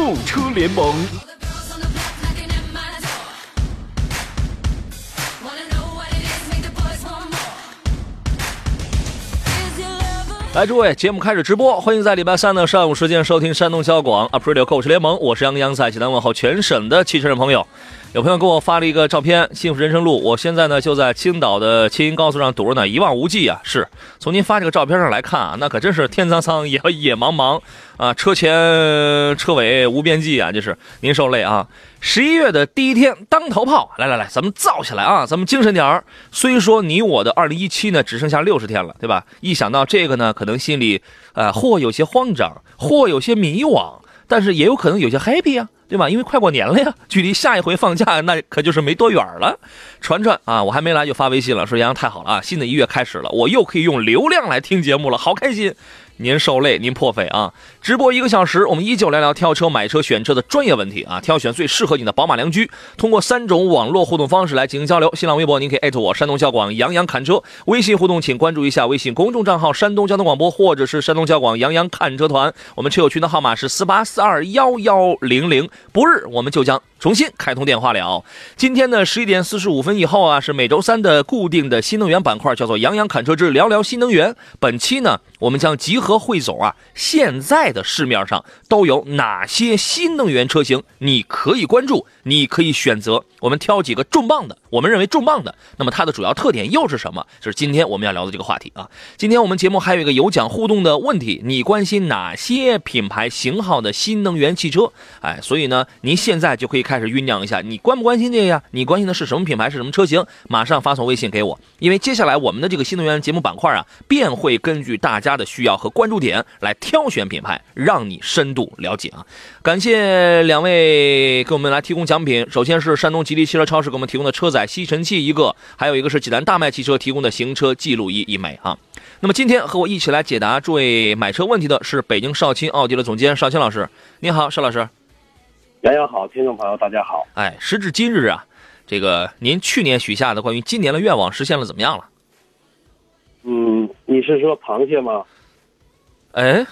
购车联盟。来，诸位，节目开始直播，欢迎在礼拜三的上午时间收听山东交广 Aprilio 购车联盟，我是杨洋，在济南问候全省的汽车人朋友。有朋友给我发了一个照片，幸福人生路，我现在呢就在青岛的青银高速上堵着呢，一望无际啊。是从您发这个照片上来看啊，那可真是天苍苍，野野茫茫啊，车前车尾无边际啊，就是您受累啊。十一月的第一天，当头炮，来来来，咱们造起来啊，咱们精神点儿。虽说你我的二零一七呢只剩下六十天了，对吧？一想到这个呢，可能心里呃或有些慌张，或有些迷惘，但是也有可能有些 happy 啊。对吧？因为快过年了呀，距离下一回放假那可就是没多远了。传传啊，我还没来就发微信了，说杨洋太好了啊，新的一月开始了，我又可以用流量来听节目了，好开心。您受累，您破费啊！直播一个小时，我们依旧聊聊挑车、买车、选车的专业问题啊，挑选最适合你的宝马良驹。通过三种网络互动方式来进行交流：新浪微博，您可以艾特我山东交广杨洋侃车；微信互动，请关注一下微信公众账号山东交通广播，或者是山东交广杨洋看车团。我们车友群的号码是四八四二幺幺零零。不日，我们就将。重新开通电话了。今天呢十一点四十五分以后啊，是每周三的固定的新能源板块，叫做“杨洋侃车之聊聊新能源”。本期呢，我们将集合汇总啊，现在的市面上都有哪些新能源车型，你可以关注，你可以选择。我们挑几个重磅的，我们认为重磅的，那么它的主要特点又是什么？就是今天我们要聊的这个话题啊。今天我们节目还有一个有奖互动的问题，你关心哪些品牌型号的新能源汽车？哎，所以呢，您现在就可以。开始酝酿一下，你关不关心这个呀？你关心的是什么品牌，是什么车型？马上发送微信给我，因为接下来我们的这个新能源节目板块啊，便会根据大家的需要和关注点来挑选品牌，让你深度了解啊！感谢两位给我们来提供奖品，首先是山东吉利汽车超市给我们提供的车载吸尘器一个，还有一个是济南大迈汽车提供的行车记录仪一枚啊。那么今天和我一起来解答诸位买车问题的是北京少卿奥迪的总监少卿老师，你好，邵老师。杨洋好，听众朋友大家好。哎，时至今日啊，这个您去年许下的关于今年的愿望实现了怎么样了？嗯，你是说螃蟹吗？哎，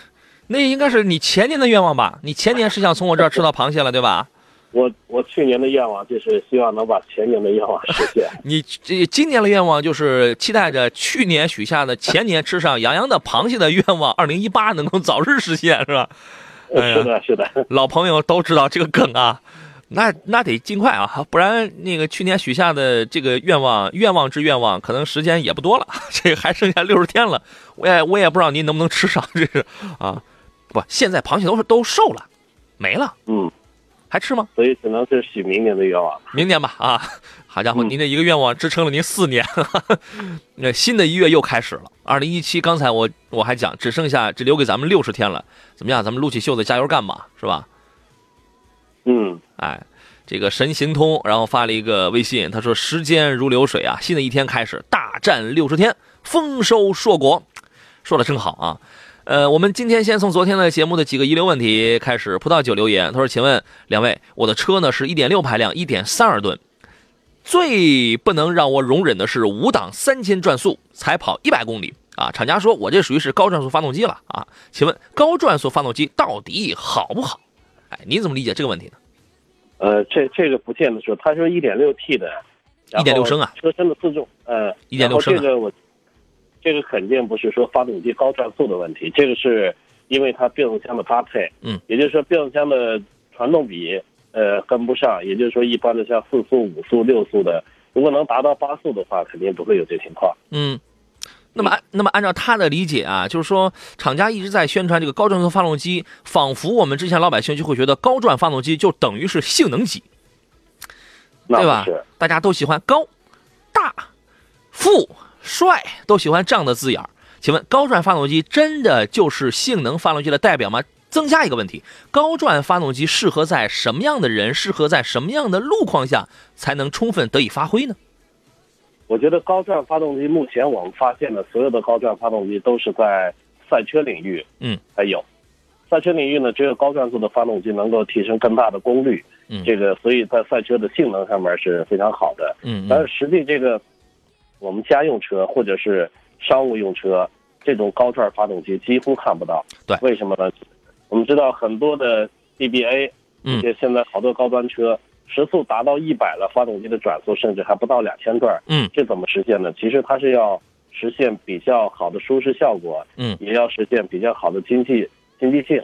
那应该是你前年的愿望吧？你前年是想从我这儿吃到螃蟹了，对吧？我我去年的愿望就是希望能把前年的愿望实现。你这今年的愿望就是期待着去年许下的前年吃上洋洋的螃蟹的愿望，二零一八能够早日实现，是吧？是的，是的，老朋友都知道这个梗啊，那那得尽快啊，不然那个去年许下的这个愿望，愿望之愿望，可能时间也不多了，这还剩下六十天了，我也我也不知道您能不能吃上，这是啊，不，现在螃蟹都是都瘦了，没了，嗯，还吃吗？所以只能是许明年的愿望，明年吧，啊。好家伙，您这一个愿望支撑了您四年，那新的一月又开始了。二零一七，刚才我我还讲，只剩下只留给咱们六十天了，怎么样？咱们撸起袖子加油干吧，是吧？嗯，哎，这个神行通，然后发了一个微信，他说：“时间如流水啊，新的一天开始，大战六十天，丰收硕果。”说的真好啊。呃，我们今天先从昨天的节目的几个遗留问题开始。葡萄酒留言，他说：“请问两位，我的车呢是一点六排量，一点三二吨。”最不能让我容忍的是五档三千转速才跑一百公里啊！厂家说我这属于是高转速发动机了啊？请问高转速发动机到底好不好？哎，你怎么理解这个问题呢？呃，这这个不见得说，他说一点六 T 的，一点六升啊，车身的自重，呃，一点六升，这个我，这个肯定不是说发动机高转速的问题，这个是因为它变速箱的搭配，嗯，也就是说变速箱的传动比。呃，跟不上，也就是说，一般的像四速、五速、六速的，如果能达到八速的话，肯定不会有这情况。嗯，那么，那么按照他的理解啊，就是说，厂家一直在宣传这个高转速发动机，仿佛我们之前老百姓就会觉得高转发动机就等于是性能级，对吧？大家都喜欢高、大、富、帅，都喜欢这样的字眼儿请问，高转发动机真的就是性能发动机的代表吗？增加一个问题：高转发动机适合在什么样的人、适合在什么样的路况下才能充分得以发挥呢？我觉得高转发动机目前我们发现的所有的高转发动机都是在赛车领域，嗯，才有。赛车领域呢，只有高转速的发动机能够提升更大的功率，嗯这个所以在赛车的性能上面是非常好的。嗯但是实际这个我们家用车或者是商务用车这种高转发动机几乎看不到。对为什么呢？我们知道很多的 DBA，嗯这现在好多高端车时速达到一百了，发动机的转速甚至还不到两千转。嗯这怎么实现呢？其实它是要实现比较好的舒适效果，嗯也要实现比较好的经济经济性。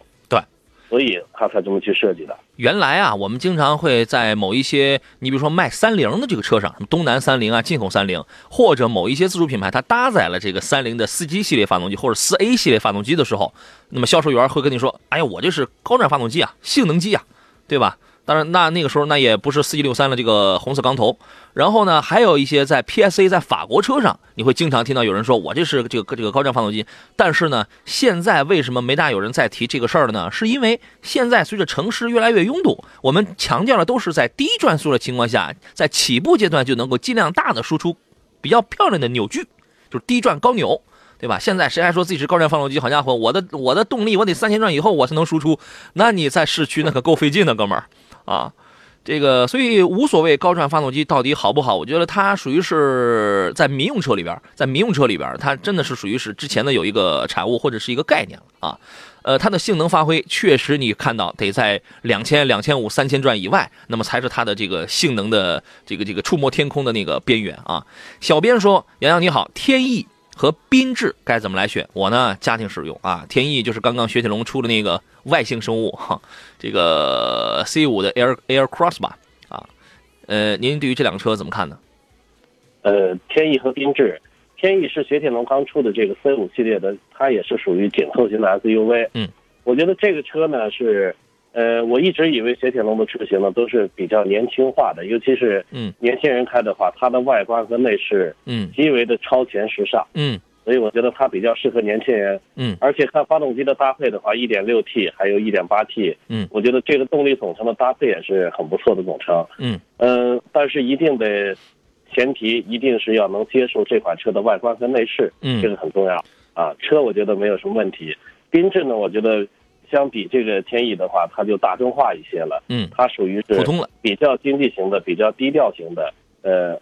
所以他才这么去设计的。原来啊，我们经常会在某一些，你比如说卖三菱的这个车上，什么东南三菱啊、进口三菱，或者某一些自主品牌，它搭载了这个三菱的四 G 系列发动机或者四 A 系列发动机的时候，那么销售员会跟你说：“哎呀，我这是高转发动机啊，性能机啊，对吧？”当然，那那个时候那也不是四 G 六三的这个红色钢头。然后呢，还有一些在 PSA 在法国车上，你会经常听到有人说：“我这是这个这个高转发动机。”但是呢，现在为什么没大有人再提这个事儿了呢？是因为现在随着城市越来越拥堵，我们强调的都是在低转速的情况下，在起步阶段就能够尽量大的输出比较漂亮的扭矩，就是低转高扭。对吧？现在谁还说自己是高转发动机？好家伙，我的我的动力我得三千转以后我才能输出，那你在市区那可够费劲的，哥们儿啊！这个所以无所谓高转发动机到底好不好，我觉得它属于是在民用车里边，在民用车里边，它真的是属于是之前的有一个产物或者是一个概念了啊。呃，它的性能发挥确实你看到得在两千、两千五、三千转以外，那么才是它的这个性能的这个这个触摸天空的那个边缘啊。小编说：“洋洋你好，天翼。”和缤智该怎么来选？我呢，家庭使用啊，天翼就是刚刚雪铁龙出的那个外星生物哈，这个 C 五的 Air Air Cross 吧啊，呃，您对于这两个车怎么看呢？呃，天翼和缤智，天翼是雪铁龙刚出的这个 C 五系列的，它也是属于紧凑型的 SUV。嗯，我觉得这个车呢是，呃，我一直以为雪铁龙的车型呢都是比较年轻化的，尤其是嗯年轻人开的话，它的外观和内饰嗯极为的超前时尚，嗯所以我觉得它比较适合年轻人。嗯而且看发动机的搭配的话一点六 T 还有一点八 T 嗯我觉得这个动力总成的搭配也是很不错的总成。嗯嗯，但是一定得前提一定是要能接受这款车的外观和内饰，嗯这个很重要啊。车我觉得没有什么问题，缤智呢，我觉得相比这个天翼的话，它就大众化一些了，嗯，它属于是普通了。比较经济型的、比较低调型的，呃，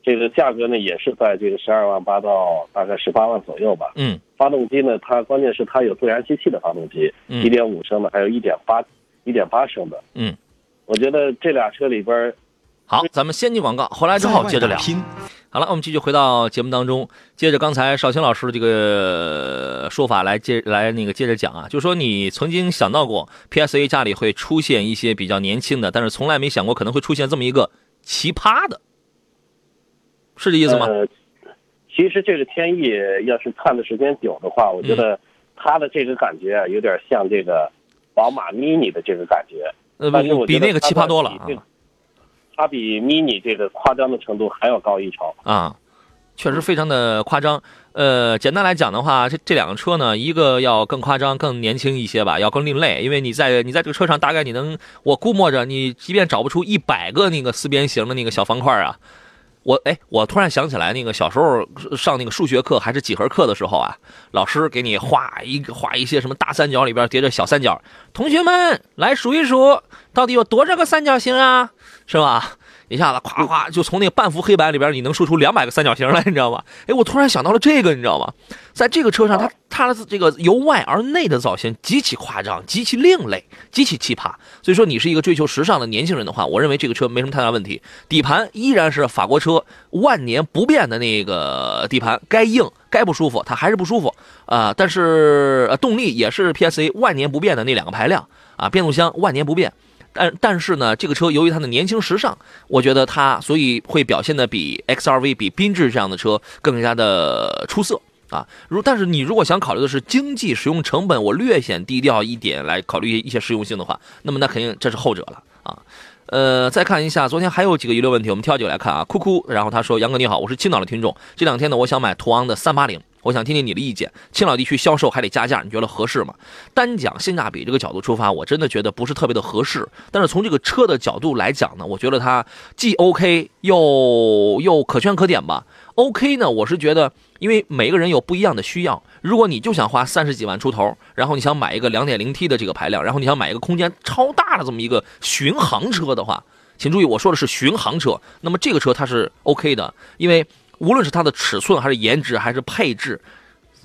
这个价格呢也是在这个十二万八到大概十八万左右吧。嗯发动机呢，它关键是它有自然吸气的发动机，嗯一点五升的，还有一点八一点八升的。嗯，我觉得这俩车里边儿好，咱们先进广告，回来之后接着聊。拼，好了，我们继续回到节目当中，接着刚才邵青老师的这个说法来接来那个接着讲啊，就是说你曾经想到过 PSA 家里会出现一些比较年轻的，但是从来没想过可能会出现这么一个奇葩的，是这意思吗？呃，其实这个天翼要是看的时间久的话，我觉得它的这个感觉啊，有点像这个宝马 mini 的这个感觉。呃，比那个奇葩多了啊它比 mini 这个夸张的程度还要高一筹。啊，确实非常的夸张。呃，简单来讲的话，这这两个车呢，一个要更夸张、更年轻一些吧，要更另类，因为你在你在这个车上，大概你能，我估摸着你即便找不出一百个那个四边形的那个小方块啊，我哎，我突然想起来，那个小时候上那个数学课还是几何课的时候啊，老师给你画一个画一些什么大三角里边叠着小三角，同学们来数一数，到底有多少个三角形啊？是吧？一下子咵咵就从那个半幅黑板里边，你能说出两百个三角形来，你知道吗？哎，我突然想到了这个，你知道吗？在这个车上，它它的这个由外而内的造型极其夸张，极其另类，极其奇葩。所以说，你是一个追求时尚的年轻人的话，我认为这个车没什么太大问题。底盘依然是法国车万年不变的那个底盘，该硬该不舒服它还是不舒服啊、但是动力也是 PSA 万年不变的那两个排量啊，变速箱万年不变。但但是呢，这个车由于它的年轻时尚，我觉得它所以会表现的比 XRV、比缤智这样的车更加的出色啊。如但是你如果想考虑的是经济使用成本，我略显低调一点来考虑一些实用性的话，那么那肯定这是后者了啊。呃，再看一下，昨天还有几个遗留问题，我们挑几个来看啊。酷酷，然后他说：“杨哥你好，我是青岛的听众，这两天呢，我想买途昂的三八零，我想听听你的意见。青岛地区销售还得加价，你觉得合适吗？单讲性价比这个角度出发，我真的觉得不是特别的合适。但是从这个车的角度来讲呢，我觉得它既 OK 又又可圈可点吧。OK 呢，我是觉得，因为每个人有不一样的需要。如果你就想花三十几万出头，然后你想买一个两点零 T 的这个排量，然后你想买一个空间超大的这么一个巡航车的话，请注意，我说的是巡航车。那么这个车它是 OK 的，因为无论是它的尺寸，还是颜值，还是配置，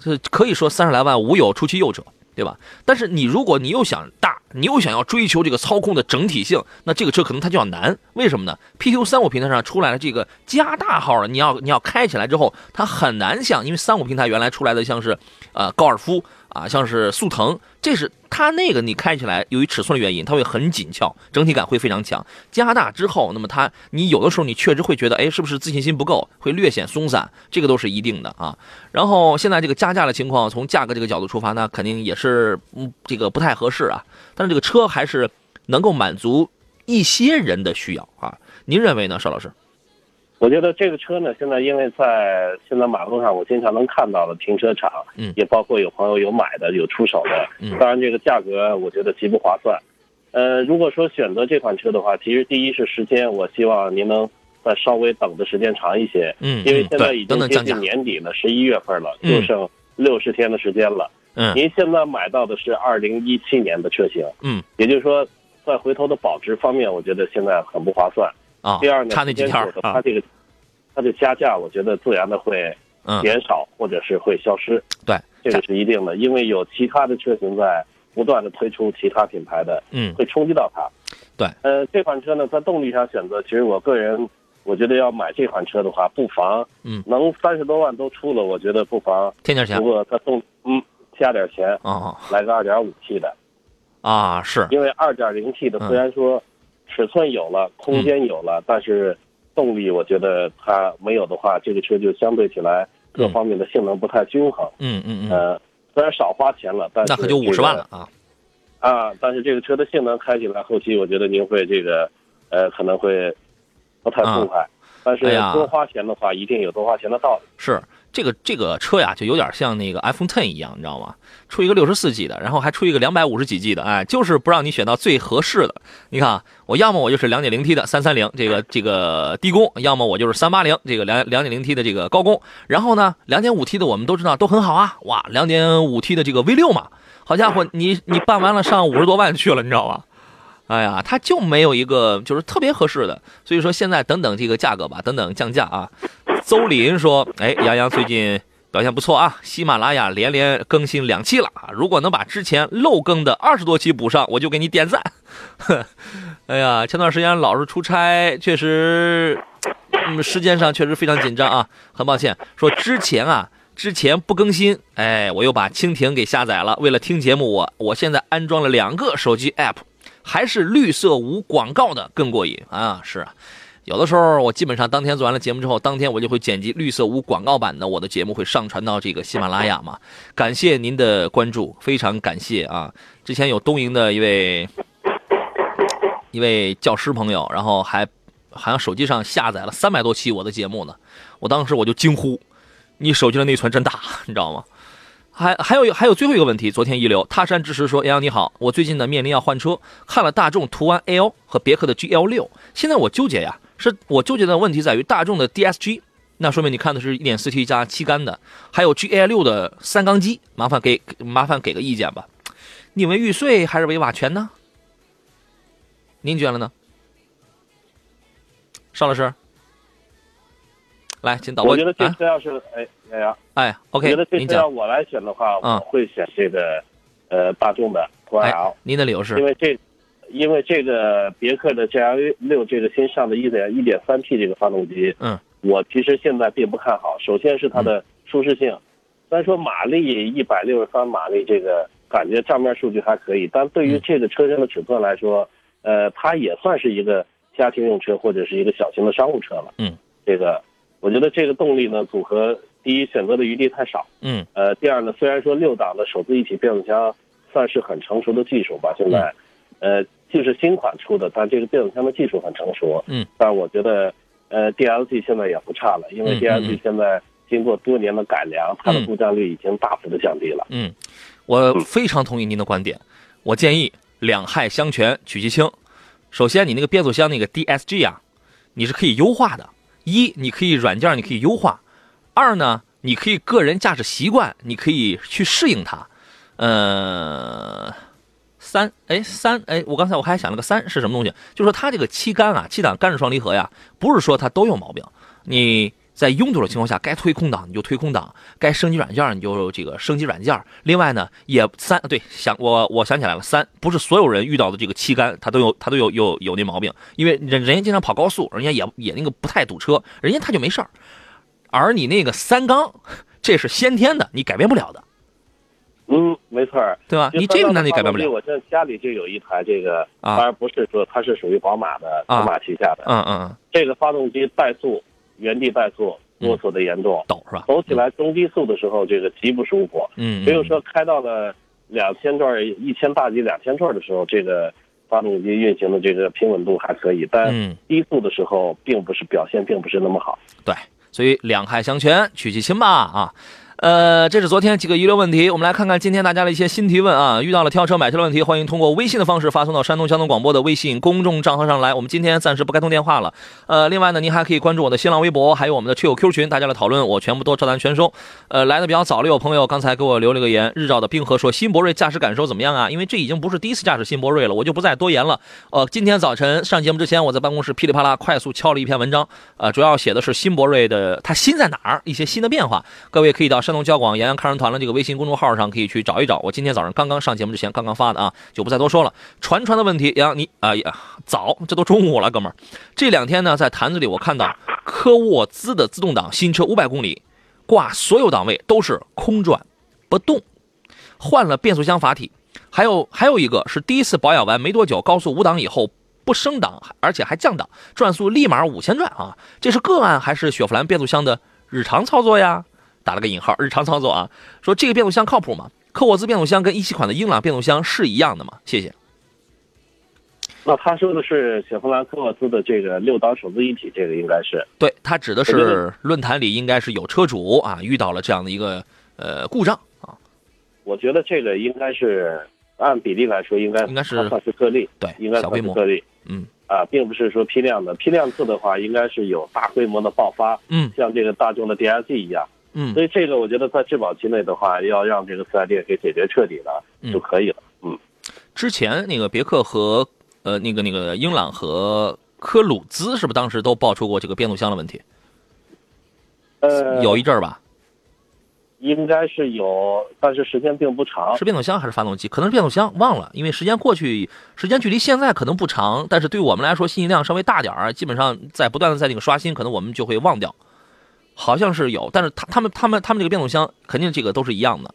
是可以说三十来万无有出其右者。对吧？但是你如果你又想大，你又想要追求这个操控的整体性，那这个车可能它就要难。为什么呢？PQ 三五平台上出来的这个加大号的，你要你要开起来之后，它很难像，因为三五平台原来出来的像是，呃，高尔夫。啊，像是速腾，这是它那个你开起来，由于尺寸的原因，它会很紧俏，整体感会非常强。加大之后，那么它你有的时候你确实会觉得，哎，是不是自信心不够，会略显松散，这个都是一定的啊。然后现在这个加价的情况，从价格这个角度出发，那肯定也是嗯这个不太合适啊。但是这个车还是能够满足一些人的需要啊。您认为呢，邵老师？我觉得这个车呢，现在因为在现在马路上，我经常能看到的停车场，嗯，也包括有朋友有买的，有出手的，嗯，当然这个价格我觉得极不划算。呃，如果说选择这款车的话，其实第一是时间，我希望您能再稍微等的时间长一些，嗯，因为现在已经接近年底了，十一月份了，就剩六十天的时间了，嗯，您现在买到的是二零一七年的车型，嗯，也就是说，在回头的保值方面，我觉得现在很不划算。啊，第二呢，差那几天啊，它这个，它的加价，我觉得自然的会减少，或者是会消失。对，这个是一定的，因为有其他的车型在不断的推出其他品牌的，嗯，会冲击到它。对，呃，这款车呢，在动力上选择，其实我个人，我觉得要买这款车的话，不妨，嗯，能三十多万都出了，我觉得不妨添点钱。不过它动，嗯，加点钱，哦，来个二点五 T 的，啊，是因为二点零 T 的虽然说尺寸有了，空间有了，但是。动力，我觉得它没有的话，这个车就相对起来各方面的性能不太均衡。嗯嗯嗯。呃，虽然少花钱了，但是那可就五十万了啊。啊，但是这个车的性能开起来，后期我觉得您会这个，呃，可能会不太痛快。但是多花钱的话，一定有多花钱的道理。是。这个这个车呀，就有点像那个 iPhone Ten 一样，你知道吗？出一个六十四 G 的，然后还出一个两百五十几 G 的，哎，就是不让你选到最合适的。你看，我要么我就是两点零 T 的三三零这个这个低功，要么我就是三八零这个两两点零 T 的这个高功。然后呢，两点五 T 的我们都知道都很好啊，哇，两点五 T 的这个 V 六嘛，好家伙，你你办完了上五十多万去了，你知道吗？哎呀，它就没有一个就是特别合适的。所以说现在等等这个价格吧，等等降价啊。邹林说：“哎，杨洋最近表现不错啊，喜马拉雅连连更新两期了啊！如果能把之前漏更的二十多期补上，我就给你点赞。”哎呀，前段时间老是出差，确实，嗯，时间上确实非常紧张啊。很抱歉，说之前啊，之前不更新，哎，我又把蜻蜓给下载了。为了听节目，我我现在安装了两个手机 app，还是绿色无广告的更过瘾啊！是啊。有的时候，我基本上当天做完了节目之后，当天我就会剪辑绿色无广告版的我的节目，会上传到这个喜马拉雅嘛。感谢您的关注，非常感谢啊！之前有东营的一位一位教师朋友，然后还好像手机上下载了三百多期我的节目呢。我当时我就惊呼：“你手机的内存真大，你知道吗？”还还有还有最后一个问题，昨天一流他山之石说：“杨洋你好，我最近呢面临要换车，看了大众途安 L 和别克的 GL 六，现在我纠结呀。”是我纠结的问题在于大众的 DSG，那说明你看的是 1.4T 加七缸的，还有 GL6 的三缸机，麻烦给麻烦给个意见吧。你为玉碎还是为瓦全呢？您觉得呢？邵老师，来，请导播。我觉得这车要是哎哎呀，哎，OK，我觉得这车要我来选的话，我会选这个呃大众的途安 L。您的理由是？因为这。因为这个别克的 GL 六这个新上的一点一点三 T 这个发动机，嗯，我其实现在并不看好。首先是它的舒适性，虽然说马力一百六十三马力，这个感觉账面数据还可以，但对于这个车身的尺寸来说，呃，它也算是一个家庭用车或者是一个小型的商务车了。嗯，这个我觉得这个动力呢组合，第一选择的余地太少，嗯，呃，第二呢，虽然说六档的手自一体变速箱算是很成熟的技术吧，现在，呃。就是新款出的，但这个变速箱的技术很成熟。嗯，但我觉得，呃，D L G 现在也不差了，因为 D L G 现在经过多年的改良，它的嗯故障率已经大幅的降低了。嗯，我非常同意您的观点。我建议两害相权取其轻。首先，你那个变速箱那个 DSG 啊，你是可以优化的。一，你可以软件你可以优化；二呢，你可以个人驾驶习惯，你可以去适应它。呃，三，哎，三，哎，我刚才我还想了个三是什么东西？就说它这个七缸啊，七档干式双离合呀，不是说它都有毛病。你在拥堵的情况下，该推空挡你就推空挡，该升级软件你就这个升级软件。另外呢，也三对想我我想起来了，三不是所有人遇到的这个七杆，他都有他都有有有那毛病，因为人人家经常跑高速，人家也也那个不太堵车，人家他就没事儿。而你那个三缸，这是先天的，你改变不了的，嗯，没错儿。对吧？你这个那你改变不了。我这家里就有一台这个，啊当然不是说它是属于宝马的，啊宝马旗下的。嗯嗯嗯，这个发动机怠速，原地怠速，啰嗦的严重，抖是吧？走起来中低速的时候，这个极不舒服。嗯，嗯，比如说开到了两千转、一千大几、两千转的时候，这个发动机运行的这个平稳度还可以，但嗯低速的时候并不是表现并不是那么好。对，所以两害相权取其轻吧啊。呃，这是昨天几个遗留问题，我们来看看今天大家的一些新提问啊。遇到了挑车买车的问题，欢迎通过微信的方式发送到山东交通广播的微信公众账号上来。我们今天暂时不开通电话了。呃，另外呢，您还可以关注我的新浪微博，还有我们的车友 Q 群，大家的讨论我全部都照单全收。呃，来的比较早的有朋友刚才给我留了个言，日照的冰河说新博瑞驾驶感受怎么样啊？因为这已经不是第一次驾驶新博瑞了，我就不再多言了。呃，今天早晨上节目之前，我在办公室噼里啪啦快速敲了一篇文章，呃，主要写的是新博瑞的它新在哪儿，一些新的变化。各位可以到山东交广洋洋看人团的这个微信公众号上可以去找一找。我今天早上刚刚上节目之前刚刚发的啊，就不再多说了。传传的问题，杨你啊，早，这都中午了，哥们儿。这两天呢，在坛子里我看到科沃兹的自动挡新车五百公里，挂所有档位都是空转不动，换了变速箱阀体，还有还有一个是第一次保养完没多久，高速五档以后不升档，而且还降档，转速立马五千转啊！这是个案还是雪佛兰变速箱的日常操作呀？打了个引号，日常操作啊。说这个变速箱靠谱吗？科沃兹变速箱跟一汽款的英朗变速箱是一样的吗？谢谢。那他说的是雪佛兰科沃兹的这个六档手自一体，这个应该是对，他指的是论坛里应该是有车主啊遇到了这样的一个呃故障啊，我觉得这个应该是按比例来说，应该应该是它算是个例，对应该小规模个例嗯啊，并不是说批量的。批量次的话，应该是有大规模的爆发，嗯像这个大众的 DSG 一样。嗯所以这个我觉得在质保期内的话，要让这个四 S 店给解决彻底了嗯就可以了。嗯，之前那个别克和呃那个那个英朗和科鲁兹是不是当时都爆出过这个变速箱的问题？呃，有一阵儿吧，应该是有，但是时间并不长。是变速箱还是发动机？可能是变速箱，忘了，因为时间过去，时间距离现在可能不长，但是对我们来说信息量稍微大点儿，基本上在不断的在那个刷新，可能我们就会忘掉。好像是有，但是他他们他们他们这个变速箱肯定这个都是一样的。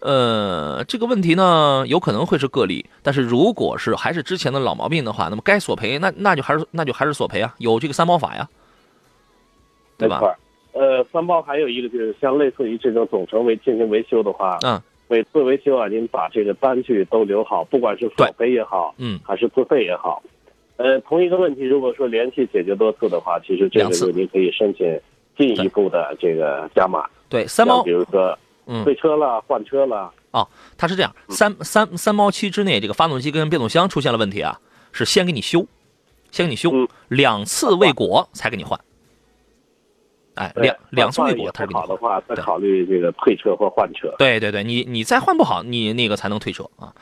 呃，这个问题呢，有可能会是个例，但是如果是还是之前的老毛病的话，那么该索赔，那那就还是那就还是索赔啊，有这个三包法呀，对吧。呃，三包还有一个就是像类似于这种总成维进行维修的话，嗯，每次维修啊，您把这个单据都留好，不管是索赔也好，嗯，还是自费也好。呃，同一个问题，如果说连续解决多次的话，其实这两次个时候您可以申请进一步的这个加码，对，三包比，如说嗯，退车了、换车了，哦它是这样，三三三包期之内，这个发动机跟变速箱出现了问题啊，是先给你修，先给你修，嗯两次未果才给你换。哎，两两次未果他给你换。不好的话，再考虑这个退车或换车。对对对，你你再换不好，你那个才能退车啊。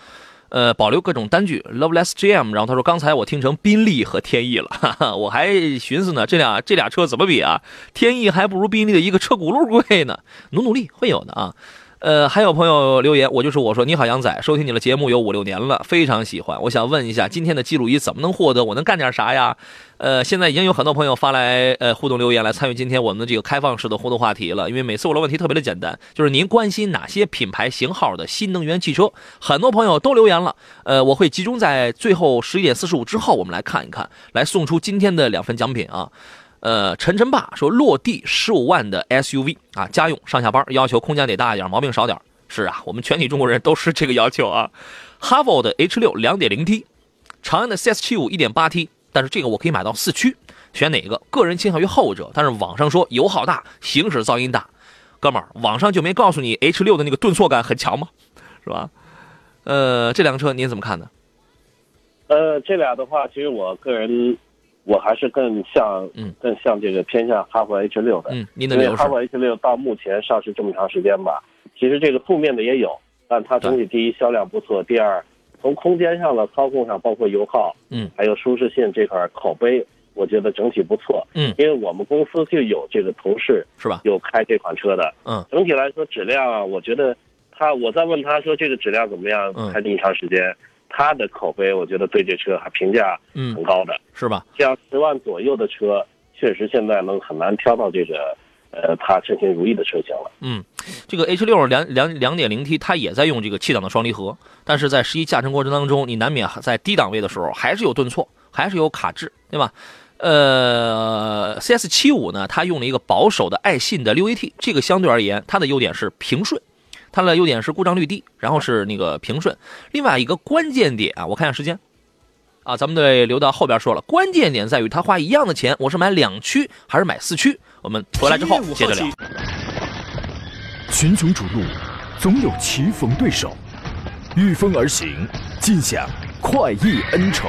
呃，保留各种单据，Loveless GM，然后他说刚才我听成宾利和天翼了，哈哈，我还寻思呢，这俩这俩车怎么比啊？天翼还不如宾利的一个车轱辘贵呢，努努力会有的啊。呃，还有朋友留言，我就是我说，你好，杨仔，收听你的节目有五六年了，非常喜欢。我想问一下，今天的记录仪怎么能获得？我能干点啥呀？呃，现在已经有很多朋友发来呃互动留言来参与今天我们的这个开放式的互动话题了。因为每次我的问题特别的简单，就是您关心哪些品牌型号的新能源汽车？很多朋友都留言了。呃，我会集中在最后十一点四十五之后，我们来看一看，来送出今天的两份奖品啊。呃，陈晨爸说落地十五万的 SUV 啊，家用上下班要求空间得大一点，毛病少点。是啊，我们全体中国人都是这个要求啊。哈弗的 H 六两点零 T，长安的 CS 七五一点八 T，但是这个我可以买到四驱，选哪个？个人倾向于后者，但是网上说油耗大，行驶噪音大。哥们儿，网上就没告诉你 H 六的那个顿挫感很强吗？是吧？呃，这辆车您怎么看呢？呃，这俩的话，其实我个人我还是更像，嗯，更像这个偏向哈弗 H 六的。嗯，您的因为哈弗 H 六到目前上市这么长时间吧，其实这个负面的也有，但它整体第一销量不错，第二从空间上的操控上，包括油耗，嗯，还有舒适性这块口碑，我觉得整体不错。嗯。因为我们公司就有这个同事是吧？有开这款车的，嗯，整体来说质量啊，我觉得他我在问他说这个质量怎么样嗯，开这么长时间，他的口碑我觉得对这车还评价嗯很，高的。是吧？像十万左右的车，确实现在能很难挑到这个呃它称心如意的车型了。嗯，这个 H 六两两两点零 T 它也在用这个气档的双离合，但是在实际驾乘过程当中，你难免在低档位的时候还是有顿挫，还是有卡滞，对吧？呃，CS 七五呢，它用了一个保守的爱信的六 AT，这个相对而言，它的优点是平顺，它的优点是故障率低，然后是那个平顺。另外一个关键点啊，我看一下时间，啊，咱们得留到后边说了。关键点在于，他花一样的钱，我是买两驱还是买四驱？我们回来之后接着聊。群雄逐鹿，总有棋逢对手，御风而行，尽享快意恩仇。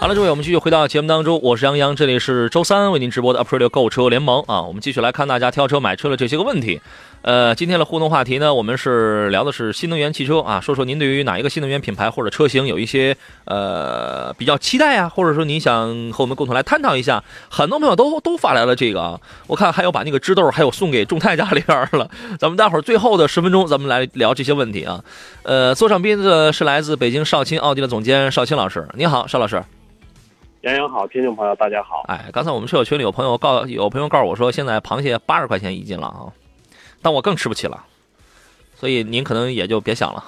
好了，诸位，我们继续回到节目当中，我是杨洋，这里是周三为您直播的 April 购车联盟啊，我们继续来看大家挑车买车的这些个问题。呃，今天的互动话题呢，我们是聊的是新能源汽车啊，说说您对于哪一个新能源品牌或者车型有一些呃比较期待啊，或者说您想和我们共同来探讨一下。很多朋友都都发来了这个啊，我看还有把那个枝豆还有送给众泰家里边了。咱们待会儿最后的十分钟，咱们来聊这些问题啊。呃，坐上宾的是来自北京少卿奥迪的总监少卿老师，你好，邵老师。杨洋好，听众朋友大家好。哎，刚才我们车友群里有朋友告有朋友告诉我说，现在螃蟹八十块钱一斤了啊，但我更吃不起了，所以您可能也就别想了。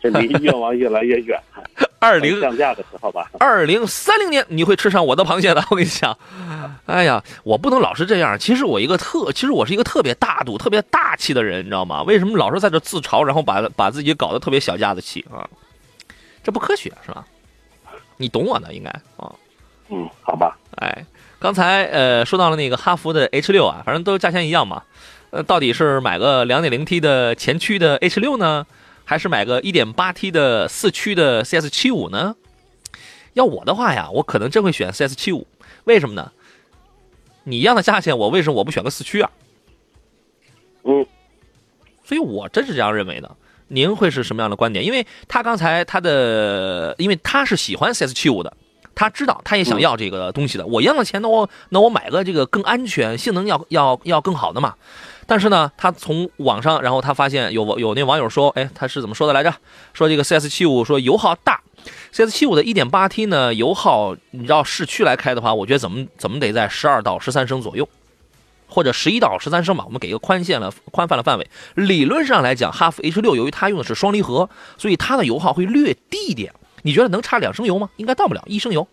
这离愿望越来越远，二零降价的时候吧。二零三零年你会吃上我的螃蟹的，我跟你讲。哎呀，我不能老是这样。其实我一个特，其实我是一个特别大度、特别大气的人，你知道吗？为什么老是在这自嘲，然后把把自己搞得特别小家子气啊？这不科学是吧？你懂我的应该啊。嗯，好吧。哎，刚才呃说到了那个哈弗的 H 六啊，反正都价钱一样嘛。呃，到底是买个 2.0T 的前驱的 H 六呢，还是买个 1.8T 的四驱的 CS 七五呢？要我的话呀，我可能真会选 CS 七五。为什么呢？你一样的价钱，我为什么我不选个四驱啊？嗯，所以我真是这样认为的。您会是什么样的观点？因为他刚才他的，因为他是喜欢 CS 七五的，他知道他也想要这个东西的。我一样的钱，那我那我买个这个更安全、性能要要要更好的嘛。但是呢，他从网上，然后他发现有有那网友说，哎，他是怎么说的来着？说这个 CS 七五说油耗大，CS 七五的 1.8T 呢油耗，你知道市区来开的话，我觉得怎么怎么得在十二到十三升左右。或者十一到十三升吧，我们给一个宽限了宽泛的范围。理论上来讲，哈弗 H 六由于它用的是双离合，所以它的油耗会略低一点。你觉得能差两升油吗？应该到不了一升油。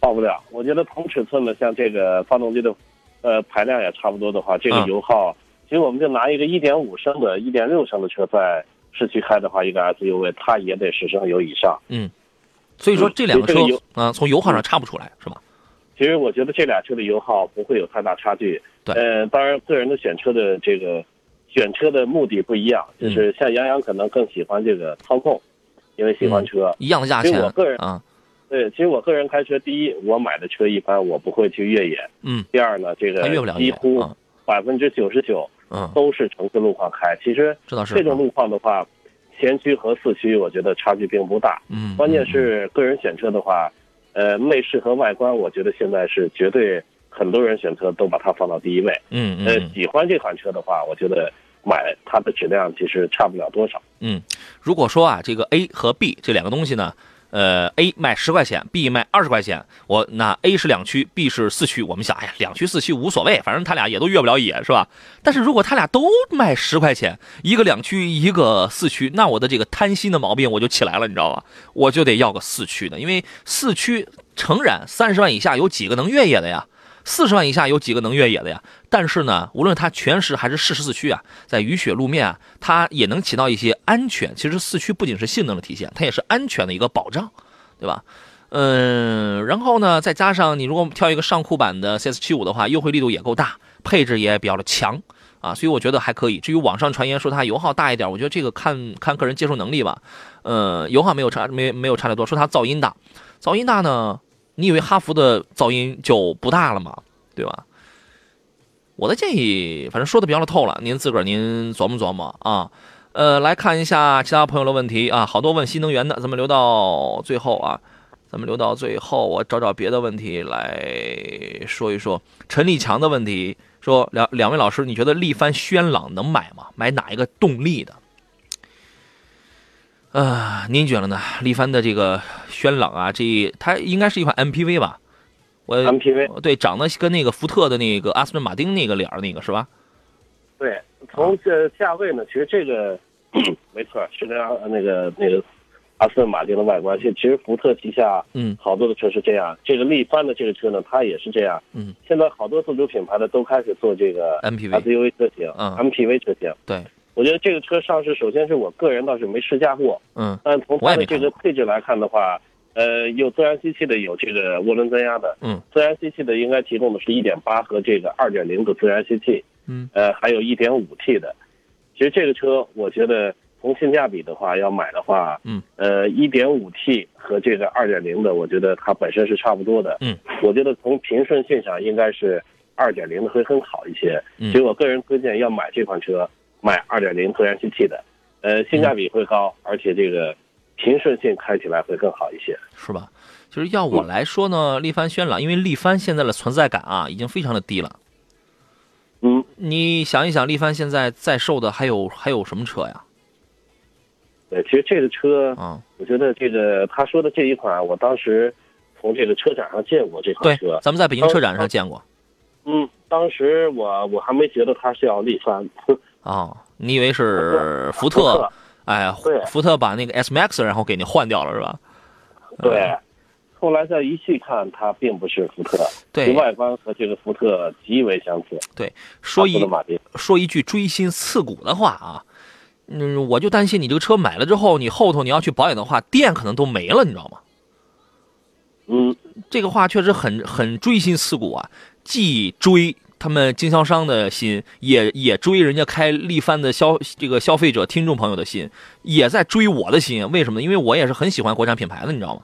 到不了。我觉得同尺寸的，像这个发动机的，呃，排量也差不多的话，这个嗯油耗，其实我们就拿一个一点五升的、一点六升的车在市区开的话，一个 SUV 它也得十升油以上。嗯所以说这两个车啊、从油耗上差不出来，是吧？其实我觉得这俩车的油耗不会有太大差距。对呃，当然个人的选车的这个选车的目的不一样，嗯就是像杨洋可能更喜欢这个操控，因为喜欢车。一样的价钱其实我个人啊，对，其实我个人开车，第一，我买的车一般我不会去越野；嗯第二呢，这个几乎啊，百分之九十九嗯，都是城市路况开。其实这种路况的话，前驱和四驱我觉得差距并不大。嗯，关键是个人选车的话，呃，内饰和外观，我觉得现在是绝对很多人选车都把它放到第一位。嗯嗯，喜欢这款车的话，我觉得买它的质量其实差不了多少。嗯，如果说啊，这个 A 和 B 这两个东西呢，呃，A 卖十块钱，B 卖二十块钱，我那 A 是两驱，B 是四驱，我们想，哎呀，两驱四驱无所谓，反正他俩也都越不了野，是吧？但是如果他俩都卖十块钱，一个两驱，一个四驱，那我的这个贪心的毛病我就起来了，你知道吧？我就得要个四驱的，因为四驱诚然三十万以下有几个能越野的呀？四十万以下有几个能越野的呀？但是呢，无论它全时还是适时四驱啊，在雨雪路面啊，它也能起到一些安全。其实四驱不仅是性能的体现，它也是安全的一个保障，对吧？嗯，然后呢，再加上你如果挑一个上库版的 CS75 的话，优惠力度也够大，配置也比较的强啊，所以我觉得还可以。至于网上传言说它油耗大一点，我觉得这个看看个人接受能力吧。呃，油耗没有差没没有差太多，说它噪音大，噪音大呢？你以为哈弗的噪音就不大了吗？对吧？我的建议，反正说的比较的透了，您自个儿您琢磨琢磨啊。呃，来看一下其他朋友的问题啊，好多问新能源的，咱们留到最后啊，咱们留到最后，我找找别的问题来说一说。陈立强的问题说，两两位老师，你觉得力帆轩朗能买吗？买哪一个动力的？啊、您觉得呢？力帆的这个轩朗啊，这它应该是一款 MPV 吧？我 MPV 对，长得跟那个福特的那个阿斯顿马丁那个脸儿那个是吧？对，从这价位呢，其实这个 没错，是跟阿那个那个阿斯顿马丁的外观。其实其实福特旗下嗯好多的车是这样，这个力帆的这个车呢，它也是这样。嗯，现在好多自主品牌的都开始做这个 MPV SUV 车型、嗯 MPV 车型。对，我觉得这个车上市，首先是我个人倒是没试驾过，嗯但从它的这个配置来看的话，呃，有自然吸气的，有这个涡轮增压的。嗯，自然吸气的应该提供的是一点八和这个二点零的自然吸气。嗯，呃，还有一点五 T 的。其实这个车，我觉得从性价比的话，要买的话，嗯，呃一点五 T 和这个二点零的，我觉得它本身是差不多的。嗯，我觉得从平顺性上应该是二点零的会更好一些。嗯所以我个人推荐要买这款车，买二点零自然吸气的，呃，性价比会高，而且这个平顺性开起来会更好一些。是吧？就是要我来说呢，力帆轩朗，因为力帆现在的存在感啊，已经非常的低了。嗯，你想一想，力帆现在在售的还有还有什么车呀？对，其实这个车，啊，我觉得这个他说的这一款，我当时从这个车展上见过这款车，。咱们在北京车展上见过嗯，当时我我还没觉得它是要力帆，啊。你以为是福福特？哎，对福特把那个 S Max 然后给你换掉了是吧？对。后来再一细看，它并不是福特，对外观和这个福特极为相似。对，说一说一句锥心刺骨的话啊，嗯，我就担心你这个车买了之后，你后头你要去保养的话，电可能都没了，你知道吗？嗯，这个话确实很很锥心刺骨啊，既追他们经销商的心，也也追人家开力帆的消这个消费者听众朋友的心，也在追我的心。为什么呢？因为我也是很喜欢国产品牌的，你知道吗？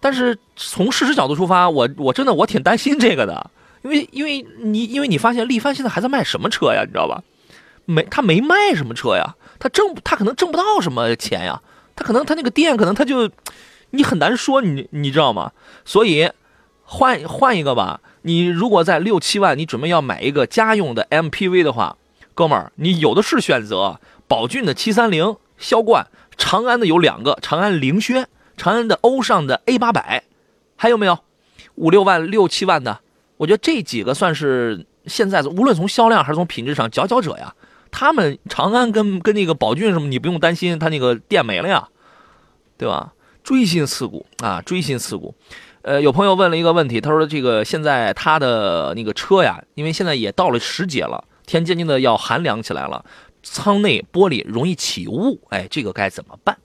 但是从事实角度出发，我我真的我挺担心这个的，因为因为你因为你发现力帆现在还在卖什么车呀？你知道吧？没他没卖什么车呀，他挣他可能挣不到什么钱呀，他可能他那个店可能他就你很难说，你你知道吗？所以换换一个吧。你如果在六七万，你准备要买一个家用的 MPV 的话，哥们儿，你有的是选择。宝骏的七三零、销冠，长安的有两个，长安凌轩，长安的欧尚的 A 八百，还有没有五六万、六七万的？我觉得这几个算是现在无论从销量还是从品质上佼佼者呀。他们长安跟跟那个宝骏什么，你不用担心，他那个店没了呀，对吧？锥心刺骨啊，锥心刺骨。呃，有朋友问了一个问题，他说这个现在他的那个车呀，因为现在也到了时节了，天渐渐的要寒凉起来了，舱内玻璃容易起雾，哎，这个该怎么办？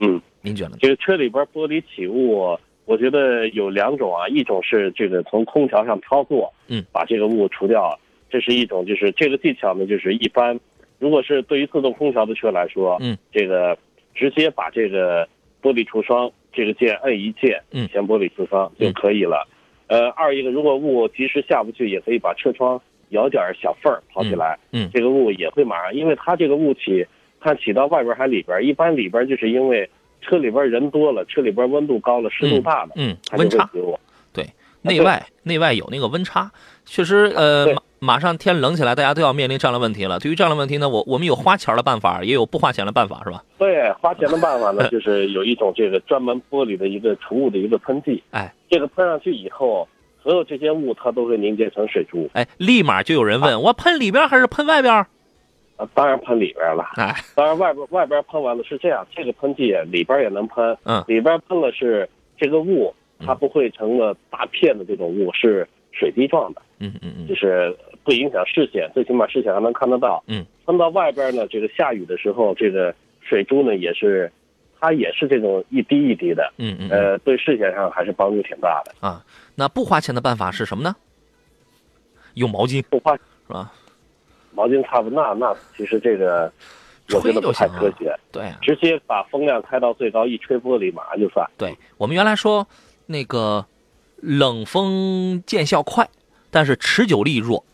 嗯，您觉得呢？这个车里边玻璃起雾，我觉得有两种啊，一种是这个从空调上操作，嗯，把这个雾除掉，这是一种，就是这个技巧呢，就是一般，如果是对于自动空调的车来说，嗯，这个直接把这个玻璃除霜这个键摁一键，嗯。先玻璃除霜就可以了。呃，二一个，如果雾及时下不去，也可以把车窗咬点小缝儿跑起来，嗯。嗯。这个雾也会马上，因为它这个雾起，它起到外边还里边，一般里边就是因为车里边人多了，车里边温度高了，湿度大了，嗯，它温差。对，内外内外有那个温差，确实，呃，对马马上天冷起来，大家都要面临这样的问题了。对于这样的问题呢，我我们有花钱的办法，也有不花钱的办法，是吧？对，花钱的办法呢，就是有一种这个专门玻璃的一个除雾的一个喷剂，哎。这个喷上去以后，所有这些雾它都会凝结成水珠，哎，立马就有人问我喷里边还是喷外边？啊，当然喷里边了。哎，当然外边外边喷完了是这样，这个喷剂里边也能喷，嗯。里边喷了是这个雾，它不会成了大片的这种雾，是水滴状的，嗯嗯嗯。就是不影响视线，最起码视线还能看得到。嗯，喷到外边呢，这个下雨的时候，这个水珠呢也是，它也是这种一滴一滴的，嗯嗯嗯呃，对视线上还是帮助挺大的。啊，那不花钱的办法是什么呢？用毛巾不花是吧？毛巾擦不，那那其实这个我觉得不太。科学，对啊直接把风量开到最高，一吹玻璃马上就散。对，我们原来说那个冷风见效快，但是持久力弱，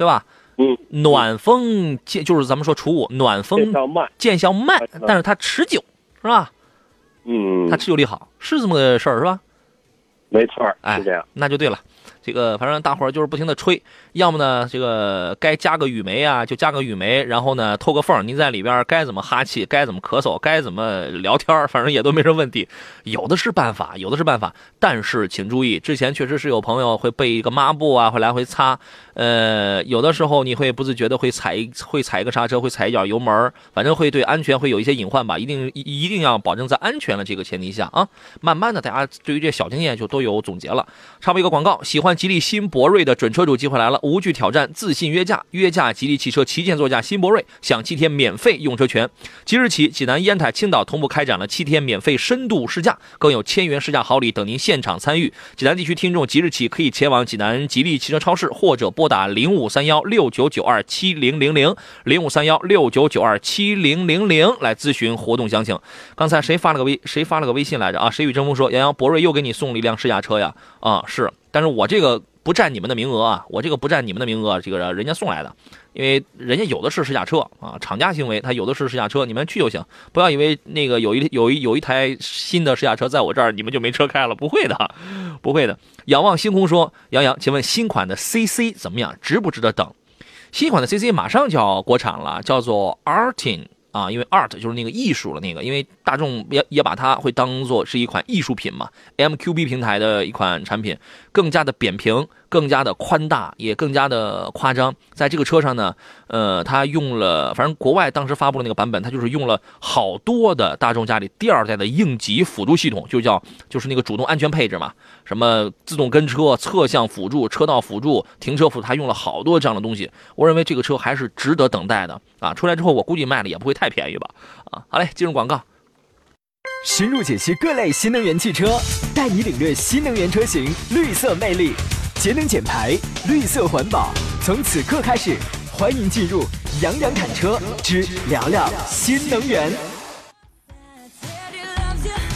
对吧？嗯，暖风见就是咱们说除雾，暖这风。见效慢嗯，但是它持久，是吧？嗯它，持久力好，是这么个事儿，是吧？没错，哎是这样。那就对了。这个反正大伙儿就是不停的吹，要么呢这个该加个雨眉啊就加个雨眉，然后呢透个缝，您在里边该怎么哈气，该怎么咳嗽，该怎么聊天，反正也都没什么问题。有的是办法，有的是办法，但是请注意，之前确实是有朋友会备一个抹布啊，会来回擦，呃，有的时候你会不自觉的会踩会踩一个刹车，会踩一脚油门，反正会对安全会有一些隐患吧，一定一一定要保证在安全的这个前提下啊。慢慢的，大家对于这小经验就都有总结了。插播一个广告，喜欢吉利新博瑞的准车主机会来了，无惧挑战，自信约价，约价吉利汽车旗舰座驾新博瑞，享七天免费用车权。即日起，济南、烟台、青岛同步开展了七天免费深度试驾，更有千元试驾好礼等您现场参与。济南地区听众即日起可以前往济南吉利汽车超市，或者拨打零五三幺六九九二七零零零零五三幺六九九二七零零零来咨询活动详情。刚才谁发了个微谁发了个微信来着啊？谁与争锋说杨洋博瑞又给你送了一辆试驾车呀？啊，是，但是我这个不占你们的名额啊，我这个不占你们的名额，这个人家送来的，因为人家有的是试驾车啊，厂家行为，他有的是试驾车，你们去就行，不要以为那个有一有一有一台新的试驾车在我这儿，你们就没车开了，不会的，不会的。仰望星空说，杨洋，请问新款的 CC 怎么样，值不值得等？新款的 CC 马上就要国产了，叫做 Artin 啊，因为 art 就是那个艺术了，那个，因为大众也也把它会当做是一款艺术品嘛，MQB 平台的一款产品，更加的扁平，更加的宽大，也更加的夸张。在这个车上呢，呃，它用了，反正国外当时发布的那个版本，它就是用了好多的大众家里第二代的应急辅助系统，就叫就是那个主动安全配置嘛，什么自动跟车、侧向辅助、车道辅助、停车辅助，它用了好多这样的东西。我认为这个车还是值得等待的啊！出来之后，我估计卖的也不会太便宜吧？啊，好嘞，进入广告。深入解析各类新能源汽车，带你领略新能源车型绿色魅力，节能减排，绿色环保。从此刻开始，欢迎进入杨洋侃车之聊聊新能源。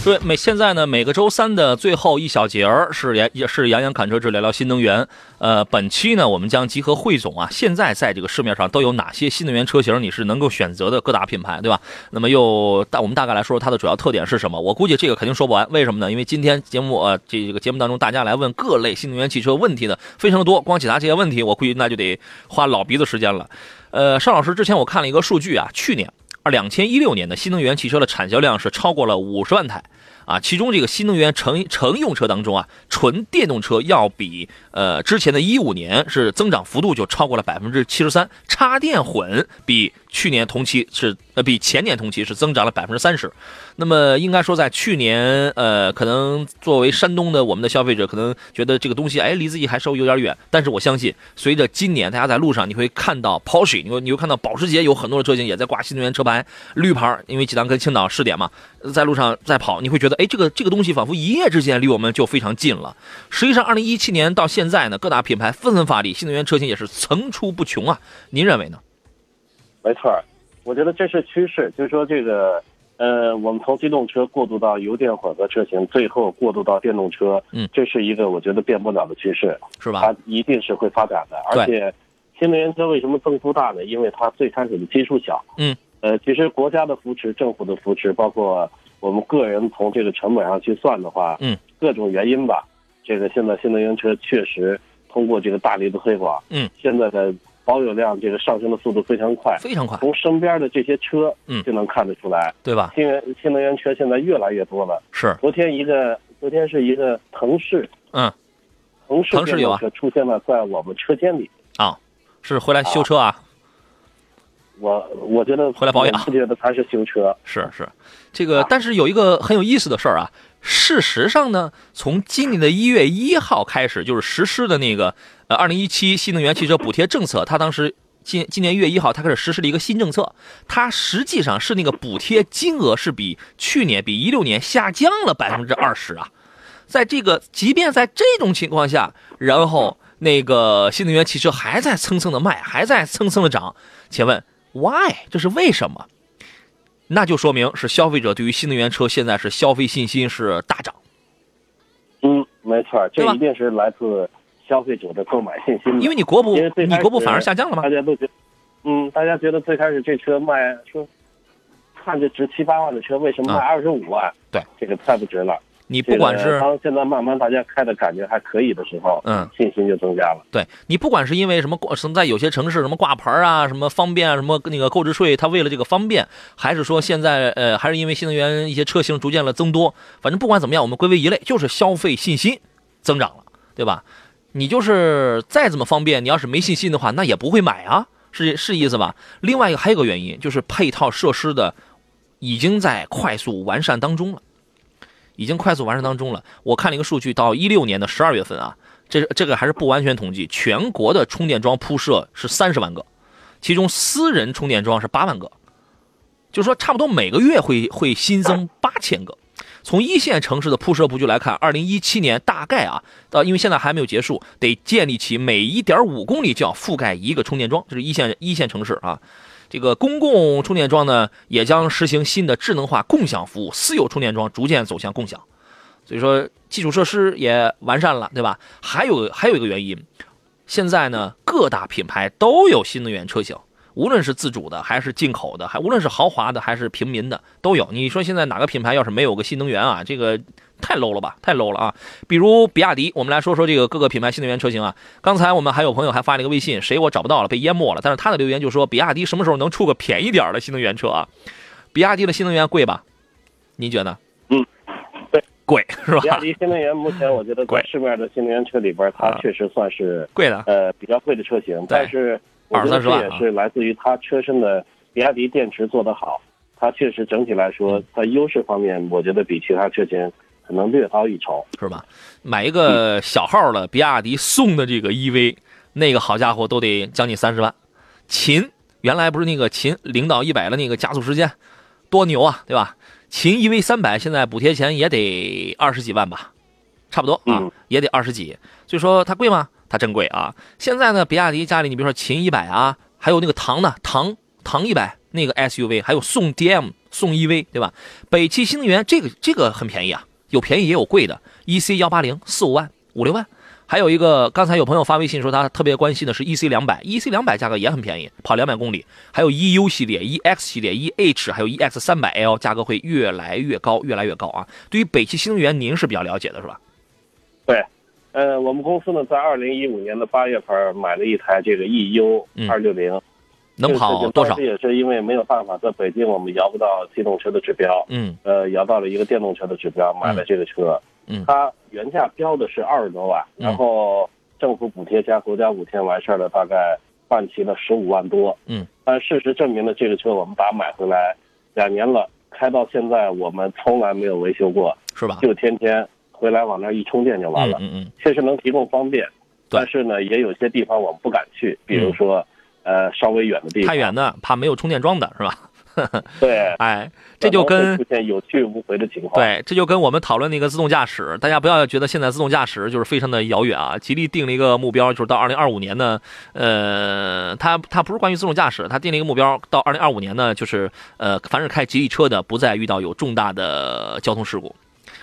对，每现在呢，每个周三的最后一小节儿是杨也是杨洋侃车志聊聊新能源。呃，本期呢，我们将集合汇总啊，现在在这个市面上都有哪些新能源车型你是能够选择的各大品牌，对吧？那么又大我们大概来说说它的主要特点是什么？我估计这个肯定说不完，为什么呢？因为今天节目呃这个节目当中大家来问各类新能源汽车问题的非常的多，光解答这些问题，我估计那就得花老鼻子时间了。呃，邵老师之前我看了一个数据啊，去年。而两千一六年的新能源汽车的产销量是超过了五十万台，啊，其中这个新能源乘乘用车当中啊，纯电动车要比呃之前的一五年是增长幅度就超过了百分之七十三，插电混比去年同期是呃比前年同期是增长了百分之三十。那么应该说，在去年呃，可能作为山东的我们的消费者，可能觉得这个东西哎离自己还稍微有点远，但是我相信，随着今年大家在路上你会看到 Porsche，你会你会看到保时捷有很多的车型也在挂新能源车牌，绿牌，因为济南跟青岛试点嘛，在路上在跑，你会觉得哎这个这个东西仿佛一夜之间离我们就非常近了。实际上，二零一七年到现在呢，各大品牌纷纷发力，新能源车型也是层出不穷啊。您认为呢？没错，我觉得这是趋势，就是说这个，呃，我们从机动车过渡到油电混合车型，最后过渡到电动车，嗯这是一个我觉得变不了的趋势，是吧？它一定是会发展的。对而且，新能源车为什么增幅大呢？因为它最开始的基数小，嗯，呃，其实国家的扶持、政府的扶持，包括我们个人从这个成本上去算的话，嗯，各种原因吧，这个现在新能源车确实通过这个大力的推广，嗯，现在的保有量这个上升的速度非常快，非常快，从身边的这些车，嗯。就能看得出来，对吧？新源新能源车现在越来越多了。是，昨天一个，昨天是一个腾势，嗯，腾势腾势有车出现了在我们车间里，啊，是回来修车啊，我我觉得回来保养。我不觉得它是修车，是是，这个，但是有一个很有意思的事儿啊。事实上呢，从今年的一月一号开始，就是实施的那个呃二零一七新能源汽车补贴政策，它当时今今年一月一号，它开始实施了一个新政策，它实际上是那个补贴金额是比去年比一六年下降了百分之二十啊。在这个，即便在这种情况下，然后那个新能源汽车还在蹭蹭的卖，还在蹭蹭的涨，请问 why？这是为什么？那就说明是消费者对于新能源车现在是消费信心是大涨，嗯，没错，这一定是来自消费者的购买信心。因为你国补你国补反而下降了吗大？家都觉，嗯，大家觉得最开始这车卖说，看着值七八万的车，为什么卖啊二十五万？对，这这个太不值了。你不管是当现在慢慢大家开的感觉还可以的时候，嗯，信心就增加了。对你不管是因为什么挂，什么在有些城市什么挂牌啊，什么方便啊，什么那个购置税，它为了这个方便，还是说现在呃，还是因为新能源一些车型逐渐的增多，反正不管怎么样，我们归为一类，就是消费信心增长了，对吧？你就是再怎么方便，你要是没信心的话，那也不会买啊，是是意思吧？另外一个还有个原因，就是配套设施的已经在快速完善当中了。已经快速完善当中了。我看了一个数据，到一六年的十二月份啊，这这个还是不完全统计，全国的充电桩铺设是三十万个，其中私人充电桩是八万个，就是说差不多每个月会会新增八千个。从一线城市的铺设布局来看，二零一七年大概啊，呃，因为现在还没有结束，得建立起每一点五公里就要覆盖一个充电桩，这是一线一线城市啊。这个公共充电桩呢，也将实行新的智能化共享服务，私有充电桩逐渐走向共享。所以说，基础设施也完善了，对吧？还有还有一个原因，现在呢，各大品牌都有新能源车型，无论是自主的还是进口的，还无论是豪华的还是平民的都有。你说现在哪个品牌要是没有个新能源啊，这个太 low 了吧，太 low 了啊！比如比亚迪，我们来说说这个各个品牌新能源车型啊。刚才我们还有朋友还发了一个微信，谁我找不到了，被淹没了。但是他的留言就说，比亚迪什么时候能出个便宜点儿的新能源车啊？比亚迪的新能源贵吧？您觉得？嗯，对，贵是吧比？亚迪新能源目前我觉得贵在市面的新能源车里边，它啊确实算是贵的，呃比较贵的车型，但是我觉得20-30这万啊也是来自于它车身的比亚迪电池做得好，它确实整体来说，嗯它优势方面，我觉得比其他车型可能略高一筹。是吧？买一个小号的比亚迪送的这个 EV，那个好家伙都得将近三十万。秦原来不是那个秦零到一百的那个加速时间多牛啊，对吧？秦 EV 三百现在补贴钱也得二十几万吧，差不多啊，嗯也得二十几。所以说它贵吗？它真贵啊！现在呢，比亚迪家里你比如说秦一百啊，还有那个唐的唐唐一百那个 SUV，还有宋 DM 宋 EV，对吧？北汽新能源这个这个很便宜啊，有便宜也有贵的，EC 幺八零四五万五六万，还有一个刚才有朋友发微信说他特别关心的是 EC 两百，EC 两百价格也很便宜，跑两百公里，还有 EU 系列、EX 系列、EH 还有 EX 三百 L 价格会越来越高，越来越高啊！对于北汽新能源，您是比较了解的是吧？对，呃，我们公司呢在二零一五年的八月份买了一台这个 EU 嗯二六零，能跑多少这？也是因为没有办法在北京我们摇不到机动车的指标，嗯呃，摇到了一个电动车的指标，买了这个车。嗯它原价标的是二十多万，嗯然后政府补贴加国家补贴完事儿了，大概办齐了十五万多。嗯，但事实证明了这个车我们把它买回来两年了，开到现在我们从来没有维修过，是吧？就天天回来往那儿一充电就完了。嗯嗯确实能提供方便，对但是呢，也有些地方我们不敢去，比如说，呃，稍微远的地嗯，方，太远的怕没有充电桩的是吧？对，哎，这就跟出现有去无回的情况。，对，这就跟我们讨论那个自动驾驶，大家不要觉得现在自动驾驶就是非常的遥远啊。吉利定了一个目标，就是到二零二五年呢，呃，它它不是关于自动驾驶，它定了一个目标，到二零二五年呢，就是呃，凡是开吉利车的，不再遇到有重大的交通事故。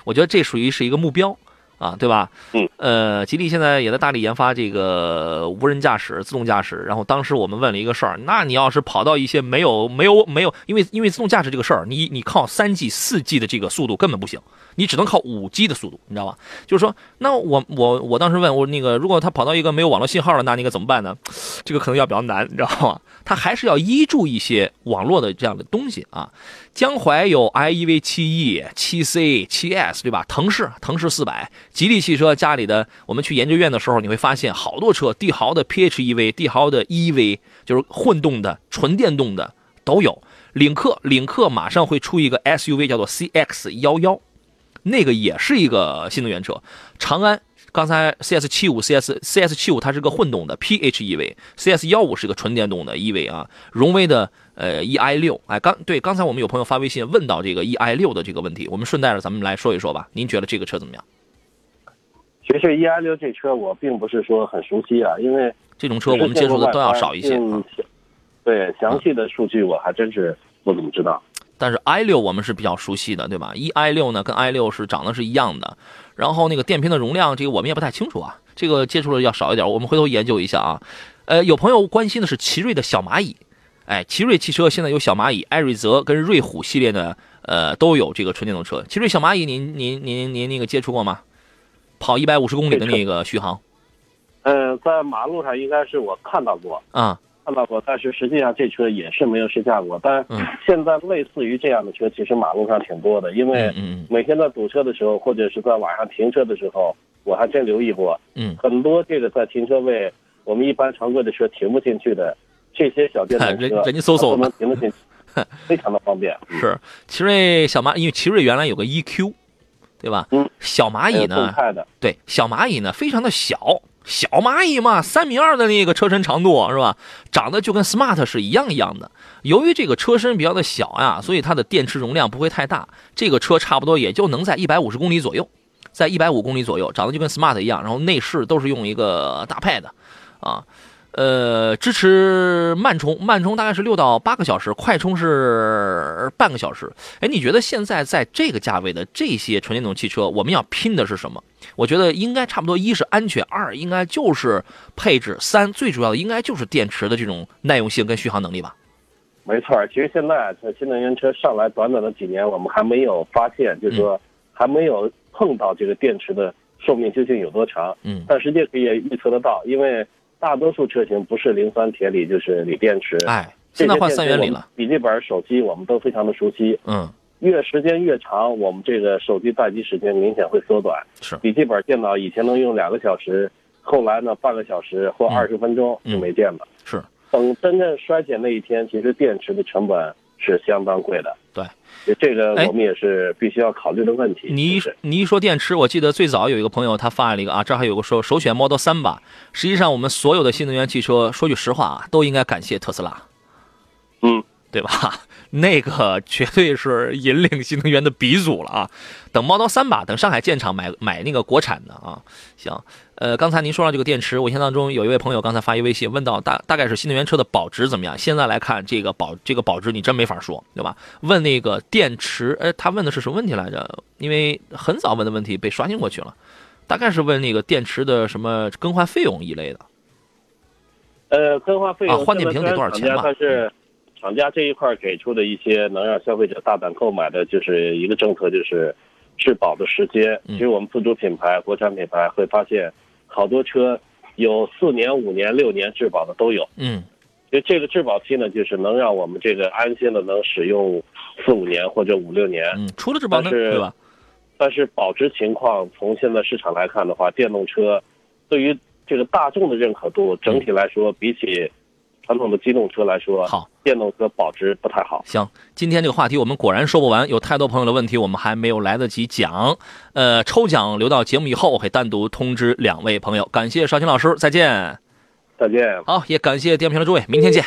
我觉得这属于是一个目标啊，对吧？嗯。呃，吉利现在也在大力研发这个无人驾驶、自动驾驶。然后当时我们问了一个事儿，那你要是跑到一些没有、没有、没有，因为因为自动驾驶这个事儿，你你靠三 G、四 G 的这个速度根本不行，你只能靠五 G 的速度，你知道吧？就是说，那我我我当时问我那个，如果他跑到一个没有网络信号了，那那个怎么办呢？这个可能要比较难，你知道吗？他还是要依注一些网络的这样的东西啊。江淮有 iEV 七 E、七 C、七 S，对吧？腾势、腾势四百，吉利汽车家里的，我们去研究院的时候，你会发现好多车，帝豪的 PHEV、帝豪的 EV，就是混动的、纯电动的都有。领克，领克马上会出一个 SUV，叫做 CX 幺幺，那个也是一个新能源车。长安。刚才 CS 七五 CS CS 七五它是个混动的 PHEV，CS 幺五是个纯电动的 EV 啊。荣威的呃 EI 六，哎，刚对，刚才我们有朋友发微信问到这个 EI 六的这个问题，我们顺带着咱们来说一说吧。您觉得这个车怎么样？其实 EI 六这车我并不是说很熟悉啊，因为这种车我们接触的都要少一些。嗯，对，详细的数据我还真是不怎么知道。但是 i 六我们是比较熟悉的，对吧？？E I 六呢跟 i 六是长得是一样的，然后那个电瓶的容量这个我们也不太清楚啊，这个接触的要少一点，我们回头研究一下啊。呃，有朋友关心的是奇瑞的小蚂蚁，哎，奇瑞汽车现在有小蚂蚁、艾瑞泽跟瑞虎系列的，呃，都有这个纯电动车。奇瑞小蚂蚁，您您您您那个接触过吗？跑一百五十公里的那个续航？呃，在马路上应该是我看到过啊。看到过，但是实际上这车也是没有试驾过。但现在类似于这样的车，其实马路上挺多的，因为每天在堵车的时候，或者是在晚上停车的时候，我还真留意过。嗯，很多这个在停车位，我们一般常规的车停不进去的，这些小电动 车，人人家搜搜能停得进去，非常的方便。是奇瑞小蚂，因为奇瑞原来有个 EQ，对吧？嗯，小蚂蚁呢？对，小蚂蚁呢，非常的小。小蚂蚁嘛，三米二的那个车身长度是吧？长得就跟 smart 是一样一样的。由于这个车身比较的小呀，所以它的电池容量不会太大。这个车差不多也就能在一百五十公里左右，在一百五公里左右，长得就跟 smart 一样。然后内饰都是用一个大 pad，啊。呃，支持慢充，慢充大概是六到八个小时，快充是半个小时。哎，你觉得现在在这个价位的这些纯电动汽车，我们要拼的是什么？我觉得应该差不多，一是安全，二应该就是配置，三最主要的应该就是电池的这种耐用性跟续航能力吧。没错，其实现在这新能源车上来短短的几年，我们还没有发现，就是说还没有碰到这个电池的寿命究竟有多长。嗯，但实际可以预测得到，因为。大多数车型不是磷酸铁锂就是锂电池，哎，现在换三元锂了。笔记本、手机我们都非常的熟悉，嗯，越时间越长，我们这个手机待机时间明显会缩短。是，笔记本电脑以前能用两个小时，后来呢半个小时或二十分钟就没电了。是，等真正衰减那一天，其实电池的成本是相当贵的。对。这个我们也是必须要考虑的问题。你一你一说电池，我记得最早有一个朋友他发了一个啊，这还有个说首选 Model 三吧。实际上，我们所有的新能源汽车，说句实话啊，都应该感谢特斯拉。嗯。对吧？那个绝对是引领新能源的鼻祖了啊！等 Model 3吧，等上海建厂买买那个国产的啊。行，呃，刚才您说到这个电池，我印象当中有一位朋友刚才发一微信问到大大概是新能源车的保值怎么样？现在来看这个保这个保值你真没法说，对吧？问那个电池，呃，他问的是什么问题来着？因为很早问的问题被刷新过去了，大概是问那个电池的什么更换费用一类的。呃，更换费用啊，换电瓶得多少钱吧？厂家这一块给出的一些能让消费者大胆购买的，就是一个政策，就是质保的时间。其实我们自主品牌、国产品牌会发现，好多车有四年、五年、六年质保的都有。嗯，因为这个质保期呢，就是能让我们这个安心的能使用四五年或者五六年。嗯，除了质保呢，对吧？但是保值情况，从现在市场来看的话，电动车对于这个大众的认可度，整体来说比起。传统的机动车来说，好，电动车保值不太好。行，今天这个话题我们果然说不完，有太多朋友的问题我们还没有来得及讲。呃，抽奖留到节目以后，我会单独通知两位朋友。感谢邵青老师，再见。再见。好，也感谢电瓶的诸位，明天见。